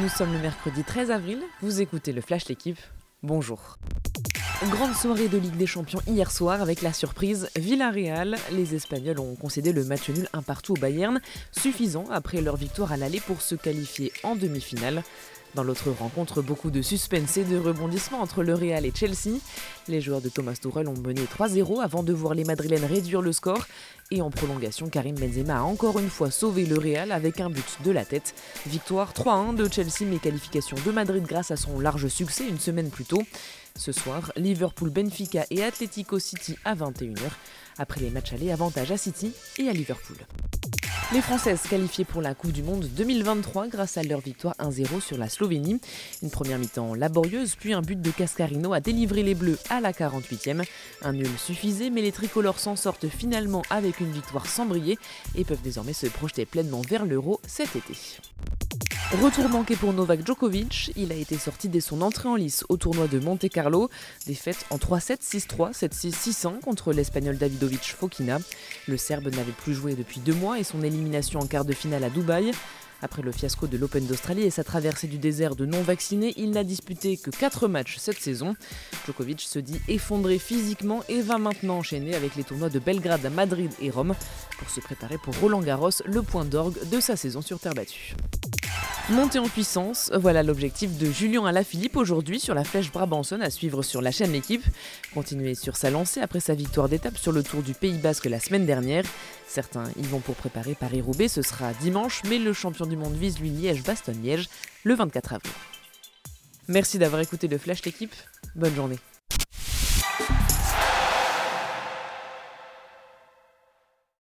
Nous sommes le mercredi 13 avril, vous écoutez le Flash L'équipe, bonjour. Grande soirée de Ligue des Champions hier soir avec la surprise Villarreal. Les Espagnols ont concédé le match nul un partout au Bayern, suffisant après leur victoire à l'aller pour se qualifier en demi-finale. Dans l'autre rencontre, beaucoup de suspense et de rebondissements entre le Real et Chelsea. Les joueurs de Thomas Tuchel ont mené 3-0 avant de voir les Madrilènes réduire le score. Et en prolongation, Karim Benzema a encore une fois sauvé le Real avec un but de la tête. Victoire 3-1 de Chelsea mais qualification de Madrid grâce à son large succès une semaine plus tôt. Ce soir, Liverpool, Benfica et Atletico City à 21h. Après les matchs allés, avantage à City et à Liverpool. Les Françaises qualifiées pour la Coupe du Monde 2023 grâce à leur victoire 1-0 sur la Slovénie. Une première mi-temps laborieuse, puis un but de Cascarino a délivré les Bleus à la 48e. Un nul suffisait, mais les tricolores s'en sortent finalement avec une victoire sans briller et peuvent désormais se projeter pleinement vers l'Euro cet été. Retour manqué pour Novak Djokovic, il a été sorti dès son entrée en lice au tournoi de Monte Carlo, défaite en 3-7, 6-3, 7-6, 6-1 contre l'Espagnol Davidovic Fokina. Le Serbe n'avait plus joué depuis deux mois et son élimination en quart de finale à Dubaï. Après le fiasco de l'Open d'Australie et sa traversée du désert de non-vaccinés, il n'a disputé que 4 matchs cette saison. Djokovic se dit effondré physiquement et va maintenant enchaîner avec les tournois de Belgrade, Madrid et Rome pour se préparer pour Roland Garros, le point d'orgue de sa saison sur terre battue. Monter en puissance, voilà l'objectif de Julien Alaphilippe aujourd'hui sur la flèche Brabanson à suivre sur la chaîne L'équipe. Continuer sur sa lancée après sa victoire d'étape sur le Tour du Pays Basque la semaine dernière. Certains y vont pour préparer Paris-Roubaix, ce sera dimanche, mais le champion du monde vise lui Liège-Bastogne-Liège le 24 avril. Merci d'avoir écouté le Flash L'équipe, bonne journée.